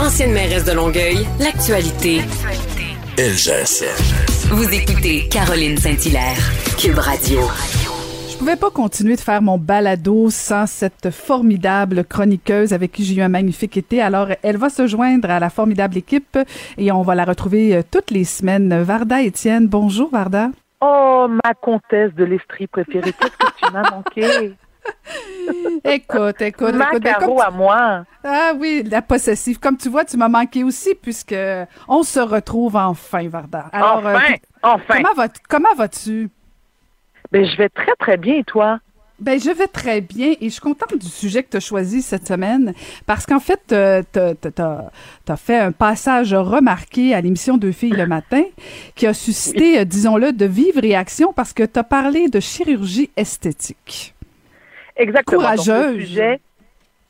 Ancienne mairesse de Longueuil, l'actualité. LGSN. Vous écoutez Caroline Saint-Hilaire, Cube Radio. Je pouvais pas continuer de faire mon balado sans cette formidable chroniqueuse avec qui j'ai eu un magnifique été. Alors, elle va se joindre à la formidable équipe et on va la retrouver euh, toutes les semaines. Varda Étienne, bonjour Varda. Oh, ma comtesse de l'Estrie préférée, qu'est-ce que tu m'as manqué? Écoute, écoute, Ma écoute. Caro à moi. Ah oui, la possessive. Comme tu vois, tu m'as manqué aussi puisque on se retrouve enfin, Varda. Alors, euh, enfin, enfin. comment comment vas-tu? Ben, je vais très, très bien, et toi? Ben, je vais très bien et je suis contente du sujet que tu as choisi cette semaine parce qu'en fait, euh, t'as as, fait un passage remarqué à l'émission Deux filles le matin qui a suscité, euh, disons-le, de vives réactions parce que tu as parlé de chirurgie esthétique. Exactement. Courageuse. sujet,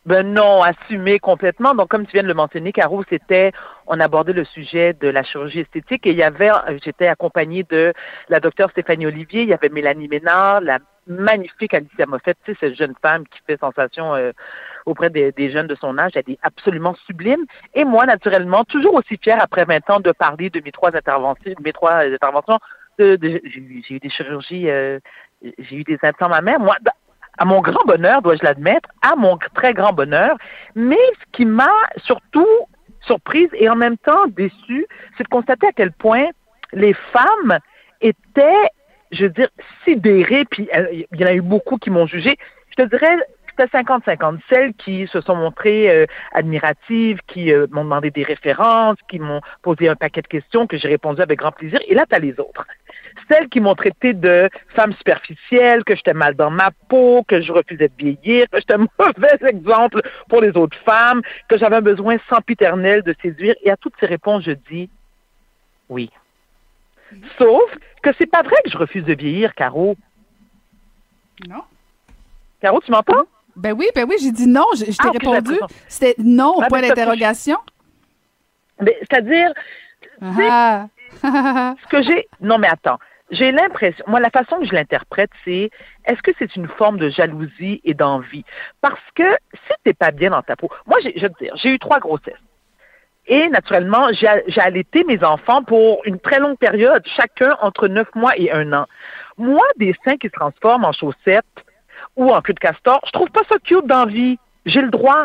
ben non, assumé complètement. Donc, comme tu viens de le mentionner, Caro, c'était, on abordait le sujet de la chirurgie esthétique et il y avait, j'étais accompagnée de la docteure Stéphanie Olivier, il y avait Mélanie Ménard, la magnifique Alicia Moffett, tu sais, cette jeune femme qui fait sensation euh, auprès des, des jeunes de son âge, elle est absolument sublime. Et moi, naturellement, toujours aussi fière après 20 ans de parler de mes trois interventions, de mes trois interventions. De, de- j'ai eu- j'ai eu des chirurgies, euh, j'ai eu des implants mammaires. Moi, à mon grand bonheur, dois-je l'admettre, à mon très grand bonheur. Mais ce qui m'a surtout surprise et en même temps déçue, c'est de constater à quel point les femmes étaient, je veux dire, sidérées, puis euh, il y en a eu beaucoup qui m'ont jugé. Je te dirais, c'était 50-50. Celles qui se sont montrées euh, admiratives, qui euh, m'ont demandé des références, qui m'ont posé un paquet de questions que j'ai répondu avec grand plaisir. Et là, tu as les autres celles qui m'ont traité de femme superficielle, que j'étais mal dans ma peau, que je refusais de vieillir, que j'étais un mauvais exemple pour les autres femmes, que j'avais un besoin sempiternel de séduire. Et à toutes ces réponses, je dis oui. Sauf que c'est pas vrai que je refuse de vieillir, Caro. Non? Caro, tu m'entends? Ben oui, ben oui, j'ai dit non, je, je t'ai Ah, répondu. C'était non, Ah, point ben, ça d'interrogation. Mais, C'est-à-dire, Ah. ce que j'ai. Non, mais attends. J'ai l'impression, moi, la façon que je l'interprète, c'est est-ce que c'est une forme de jalousie et d'envie? Parce que si t'es pas bien dans ta peau, moi, je veux te dire, j'ai eu trois grossesses. Et naturellement, j'ai j'ai allaité mes enfants pour une très longue période, chacun entre neuf mois et un an. Moi, des seins qui se transforment en chaussettes ou en queue de castor, je trouve pas ça cute d'envie. J'ai le droit.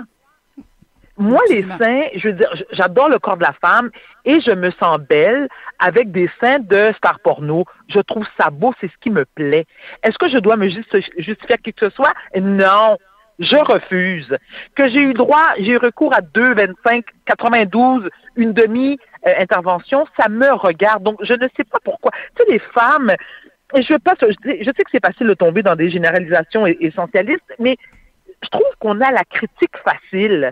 Moi, les seins, je veux dire, j'adore le corps de la femme et je me sens belle avec des seins de star porno. Je trouve ça beau, c'est ce qui me plaît. Est-ce que je dois me justifier à qui que ce soit? Non. Je refuse. Que j'ai eu droit, j'ai eu recours à 2, 25, 92, une demi-intervention, ça me regarde. Donc, je ne sais pas pourquoi. Tu sais, les femmes, et je veux pas, je, sais- je sais que c'est facile de tomber dans des généralisations essentialistes, mais je trouve qu'on a la critique facile.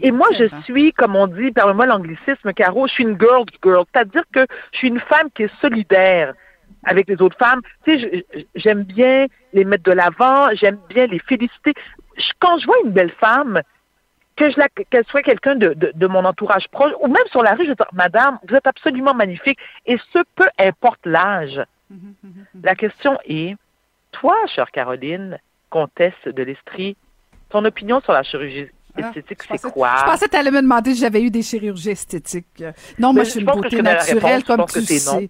Et moi, je suis, comme on dit, permets-moi l'anglicisme, Caro, je suis une girl's girl. C'est-à-dire que je suis une femme qui est solidaire avec les autres femmes. Tu sais, j'aime bien les mettre de l'avant, j'aime bien les féliciter. Je- quand je vois une belle femme, que je la, qu'elle soit quelqu'un de, de, de mon entourage proche, ou même sur la rue, je dis, Madame, vous êtes absolument magnifique, et ce, peu importe l'âge. La question est, toi, chère Caroline, comtesse de l'Estrie, ton opinion sur la chirurgie Ah, esthétique, c'est quoi? Je pensais que tu allais me demander si j'avais eu des chirurgies esthétiques. Non, Mais moi, je suis une beauté naturelle, comme tu non.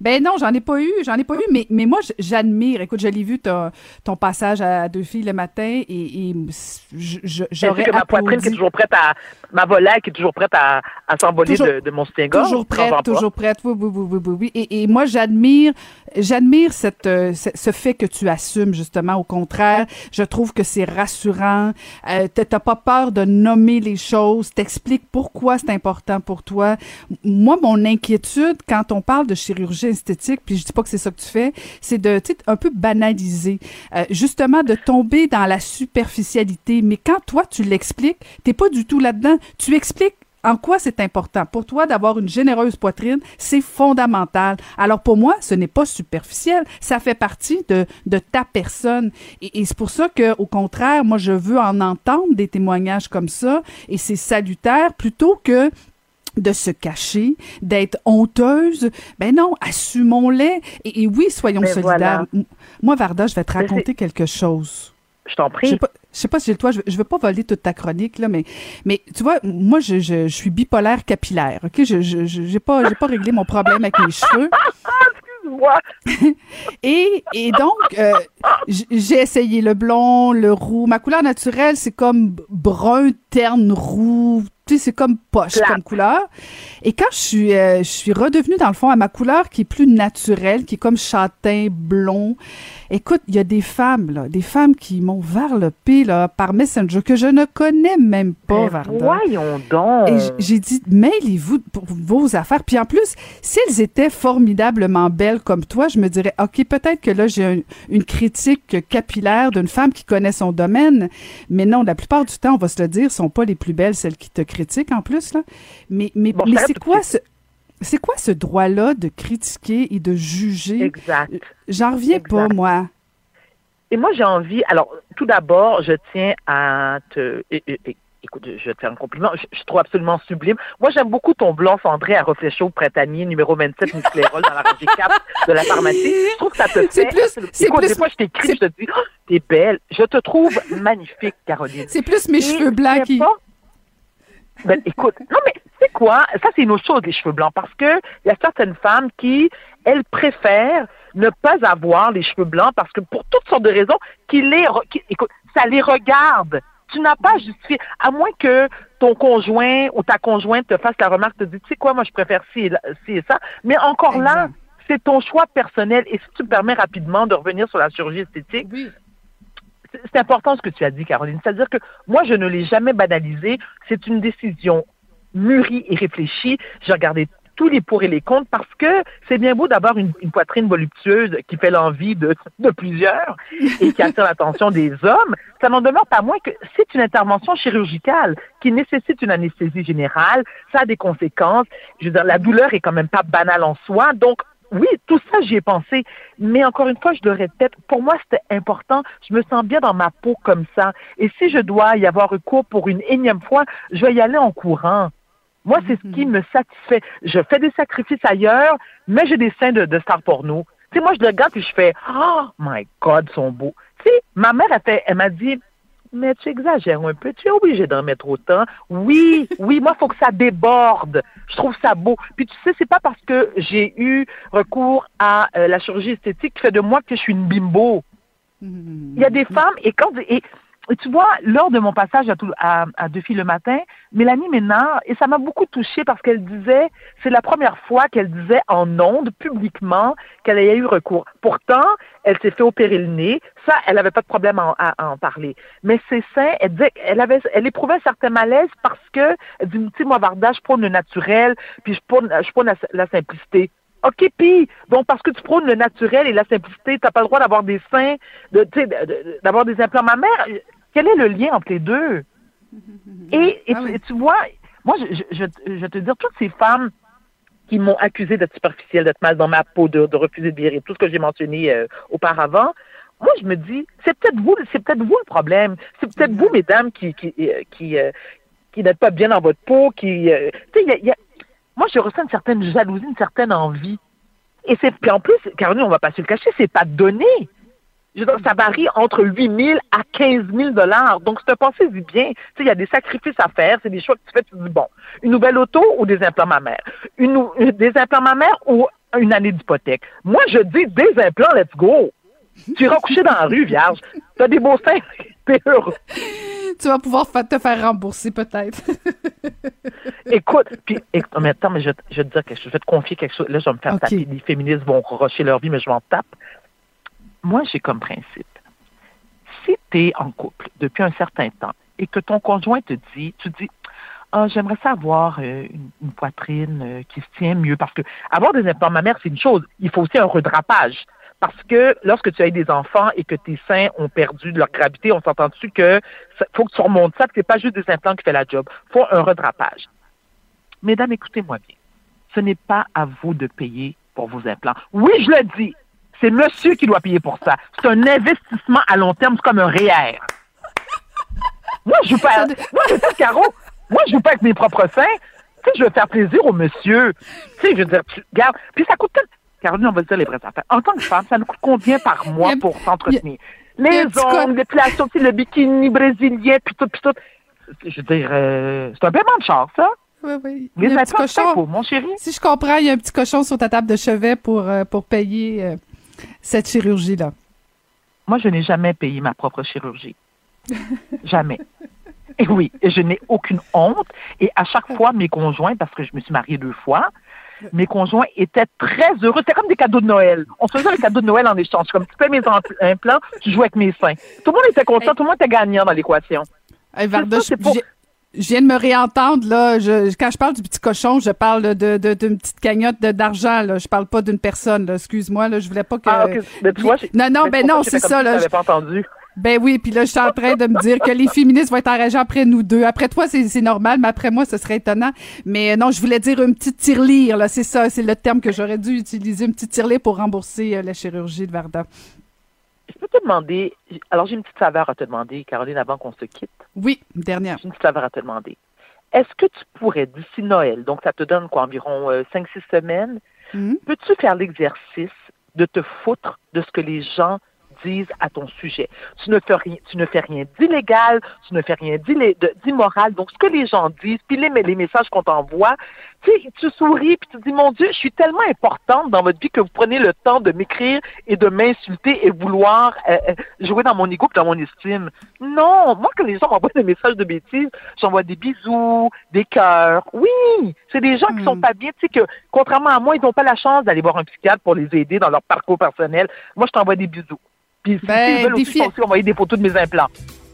Ben non, j'en ai pas eu, j'en ai pas eu, mais, mais moi, j'admire. Écoute, je l'ai vu, ton, ton passage à deux filles le matin, et, et j'aurais que ma poitrine qui est toujours prête à, ma volaille qui est toujours prête à, à s'envoler de, de mon soutien-gorge. Toujours prête, toujours prête. Oui, oui, oui, oui, oui. Et, et moi, j'admire, j'admire cette, euh, ce, fait que tu assumes justement. Au contraire, je trouve que c'est rassurant. Euh, t'as pas peur de nommer les choses. T'expliques pourquoi c'est important pour toi. Moi, mon inquiétude quand on parle de chirurgie esthétique, puis je dis pas que c'est ça que tu fais, c'est de, tu un peu banaliser, Euh, justement de tomber dans la superficialité. Mais quand toi tu l'expliques, t'es pas du tout là-dedans. Tu expliques en quoi c'est important? Pour toi, d'avoir une généreuse poitrine, c'est fondamental. Alors pour moi, ce n'est pas superficiel, ça fait partie de, de ta personne. Et, et c'est pour ça que, au contraire, moi, je veux en entendre des témoignages comme ça, et c'est salutaire plutôt que de se cacher, d'être honteuse. Ben non, assumons-les. Et, et oui, soyons Mais solidaires. voilà. Moi, Varda, je vais te Mais raconter quelque chose. Je t'en prie. Je sais pas, je sais pas si le toit, je, je veux pas voler toute ta chronique là, mais mais tu vois, moi je, je, je suis bipolaire capillaire, ok, je j'ai pas j'ai pas réglé mon problème avec mes cheveux. Excuse-moi. Et, et donc, euh, j'ai essayé le blond, le roux. Ma couleur naturelle, c'est comme brun, terne, roux. Sais, c'est comme poche Plate. comme couleur. Et quand je suis, euh, je suis redevenue, dans le fond, à ma couleur qui est plus naturelle, qui est comme châtain, blond. Écoute, il y a des femmes, là, des femmes qui m'ont varlopé, là, par Messenger, que je ne connais même pas, Mais Varda. voyons donc. Et j'ai dit, mêlez-vous pour vos affaires. Puis en plus, si elles étaient formidablement belles comme toi, je me dirais, OK, peut-être que là, j'ai un- une critique capillaire d'une femme qui connaît son domaine. Mais non, la plupart du temps, on va se le dire, sont pas les plus belles, celles qui te critiquent en plus. Là. Mais, mais, Bon, mais c'est quoi ce... C'est quoi ce droit-là de critiquer et de juger? Exact. J'en reviens pas, moi. Et moi, j'ai envie. Alors, tout d'abord, je tiens à te. é- é- é- Écoute, je vais te faire un compliment. Je, je trouve absolument sublime. Moi, j'aime beaucoup ton blanc cendré à reflet chaud printanier, numéro 27, Musclérol, dans la rangée 4 de la pharmacie. Je trouve que ça te fait. C'est plus- c'est Écoute, plus- des fois, je t'écris, je te dis, oh, t'es belle. Je te trouve magnifique, Caroline. C'est plus mes Et cheveux blancs qui... Ben, écoute, non, mais quoi? Ça, c'est une autre chose, les cheveux blancs, parce que il y a certaines femmes qui, elles préfèrent ne pas avoir les cheveux blancs parce que pour toutes sortes de raisons, qui les, qui- écoute, ça les regarde. Tu n'as pas à justifier, à moins que ton conjoint ou ta conjointe te fasse la remarque, te dit, tu sais quoi, moi, je préfère ci et, là- ci et ça. Mais encore là, c'est ton choix personnel. Et si tu me permets rapidement de revenir sur la chirurgie esthétique, Oui. c'est important ce que tu as dit, Caroline. C'est-à-dire que moi, je ne l'ai jamais banalisé. C'est une décision mûrie et réfléchie. J'ai regardé tous les pour et les contre parce que c'est bien beau d'avoir une, poitrine voluptueuse qui fait l'envie de, de plusieurs et qui attire l'attention des hommes. Ça n'en demeure pas moins que c'est une intervention chirurgicale qui nécessite une anesthésie générale. Ça a des conséquences. Je veux dire, la douleur est quand même pas banale en soi. Donc, oui, tout ça, j'y ai pensé. Mais encore une fois, je le répète, pour moi, c'était important. Je me sens bien dans ma peau comme ça. Et si je dois y avoir recours pour une énième fois, je vais y aller en courant. Moi, c'est ce qui me satisfait. Je fais des sacrifices ailleurs, mais j'ai des seins de, de star porno. Tu sais, moi, je le regarde et je fais Oh my God, ils sont beaux. Tu sais, ma mère, a fait, elle m'a dit Mais tu exagères un peu, tu es obligé d'en mettre autant. Oui, oui, moi, il faut que ça déborde. Je trouve ça beau. Puis tu sais, c'est pas parce que j'ai eu recours à euh, la chirurgie esthétique qui fait de moi que je suis une bimbo. Il y a des femmes, et quand et, et tu vois, lors de mon passage à, tout, à, à Deux filles le matin, Mélanie Ménard, et ça m'a beaucoup touchée parce qu'elle disait, c'est la première fois qu'elle disait en ondes, publiquement, qu'elle ait eu recours. Pourtant, elle s'est fait opérer le nez. Ça, elle n'avait pas de problème à, en- à- à en parler. Mais ses seins, elle disait, elle avait, elle éprouvait un certain malaise parce que, elle dit, tu moi, Varda, je prône le naturel, puis je prône, je prône la, la simplicité. OK, puis, donc parce que tu prônes le naturel et la simplicité, tu n'as pas le droit d'avoir des seins, sais, de- de- d'avoir des implants mammaires. Quel est le lien entre les deux? Et, et Ah tu, oui. et tu vois, moi, je, je, te dire, toutes ces femmes qui m'ont accusé d'être superficielle, d'être mal dans ma peau, de, de refuser de virer, tout ce que j'ai mentionné euh, auparavant, moi, je me dis, c'est peut-être vous, c'est peut-être vous le problème. C'est peut-être vous, mesdames, qui, qui, euh, qui, euh, qui n'êtes pas bien dans votre peau, qui, euh, tu sais, il y a- y a- moi, je ressens une certaine jalousie, une certaine envie. Et c'est, puis en plus, Caroline, on va pas se le cacher, c'est pas donné. Je veux dire, ça varie entre 8 000 à 15 000 dollars. Donc, c'est un pensée du bien. Tu sais, il y a des sacrifices à faire. C'est des choix que tu fais. Tu dis, bon, une nouvelle auto ou des implants mammaires? Une, nou- des implants mammaires ou une année d'hypothèque? Moi, je dis des implants, let's go. Tu iras coucher dans la rue, vierge. Tu as des beaux seins. T'es heureux. Tu vas pouvoir te faire rembourser peut-être. Écoute, puis, écoute, mais attends, mais je, je vais te dire quelque chose. Je vais te confier quelque chose. Là, je vais me faire Ok. taper. Les féministes vont rocher leur vie, mais je m'en tape. Moi, j'ai comme principe. Si tu es en couple depuis un certain temps et que ton conjoint te dit, tu dis, ah, j'aimerais ça avoir euh, une, poitrine euh, qui se tient mieux. Parce que avoir des implants mammaires, c'est une chose. Il faut aussi un redrapage. Parce que lorsque tu as des enfants et que tes seins ont perdu de leur gravité, on s'entend dessus que faut que tu remontes ça, que c'est pas juste des implants qui fait la job. faut un redrapage. Mesdames, écoutez-moi bien. Ce n'est pas à vous de payer pour vos implants. Oui, je le dis. C'est monsieur qui doit payer pour ça. C'est un investissement à long terme. C'est comme un REER. Moi, je joue pas. Moi, je dis, Caro, moi, je joue pas avec mes propres seins. Tu sais, je veux faire plaisir au monsieur. Tu sais, je veux dire, tu, regarde. Puis ça coûte. Caroline, on va dire les vraies affaires. En tant que femme, ça nous coûte combien par mois Il y pour s'entretenir? Les ongles, tu sais, le bikini brésilien, puis tout, puis tout. Je veux dire, euh, c'est un paiement de char, ça. Oui, oui. Il y Les a un petit implants, c'est cochon. impôt, mon chéri. Si je comprends, il y a un petit cochon sur ta table de chevet pour, euh, pour payer euh, cette chirurgie-là? Moi, je n'ai jamais payé ma propre chirurgie. jamais. Et oui, je n'ai aucune honte. Et à chaque fois, mes conjoints, parce que je me suis mariée deux fois, mes conjoints étaient très heureux. C'était comme des cadeaux de Noël. On se faisait des cadeaux de Noël en échange. Comme tu payes mes implants, tu joues avec mes seins. Tout le monde était content, tout le monde était gagnant dans l'équation. Hey, Varda, ça, pour- je viens de me réentendre, là. Je, quand je parle du petit cochon, je parle de, de, d'une petite cagnotte d'argent, là. Je parle pas d'une personne, là. Excuse-moi, là. Je voulais pas que. Ah, ok. Mais tu vois, non, non, mais ben non, c'est ça, là. pas entendu? Ben oui, puis là, je suis en train de me dire que les féministes vont être enragés après nous deux. Après toi, c'est c'est normal, mais après moi, ce serait étonnant. Mais euh, non, je voulais dire une petite tirelire, là. C'est ça, c'est le terme que j'aurais dû utiliser, une petite tirelire pour rembourser euh, la chirurgie de Varda. Je peux te demander, alors j'ai une petite faveur à te demander, Caroline, avant qu'on se quitte. Oui, une dernière. J'ai une petite faveur à te demander. Est-ce que tu pourrais, d'ici Noël, donc ça te donne quoi, environ 5-6 semaines, Mhm. peux-tu faire l'exercice de te foutre de ce que les gens disent à ton sujet? Tu ne fais rien, tu ne fais rien d'illégal, tu ne fais rien d'immoral. Donc, ce que les gens disent, puis les, les messages qu'on t'envoie, tu sais, tu souris, puis tu dis, mon Dieu, je suis tellement importante dans votre vie que vous prenez le temps de m'écrire et de m'insulter et vouloir euh, euh, jouer dans mon ego dans mon estime. Non, moi, quand les gens m'envoient des messages de bêtises, j'envoie des bisous, des cœurs. Oui, c'est des gens qui Hmm. sont pas bien, tu sais, que contrairement à moi, ils n'ont pas la chance d'aller voir un psychiatre pour les aider dans leur parcours personnel. Moi, je t'envoie des bisous. Puis, Ben, veulent défi- aussi envoyer des photos de mes implants.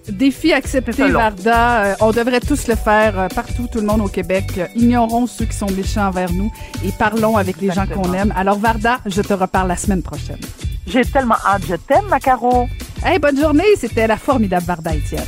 Défi accepté. Varda. Euh, on devrait tous le faire euh, partout, tout le monde au Québec. Euh, ignorons ceux qui sont méchants envers nous et parlons avec les gens qu'on aime. Alors, Varda, je te reparle la semaine prochaine. J'ai tellement hâte. Je t'aime, ma Caro. Hey, bonne journée. C'était la formidable Varda Étienne.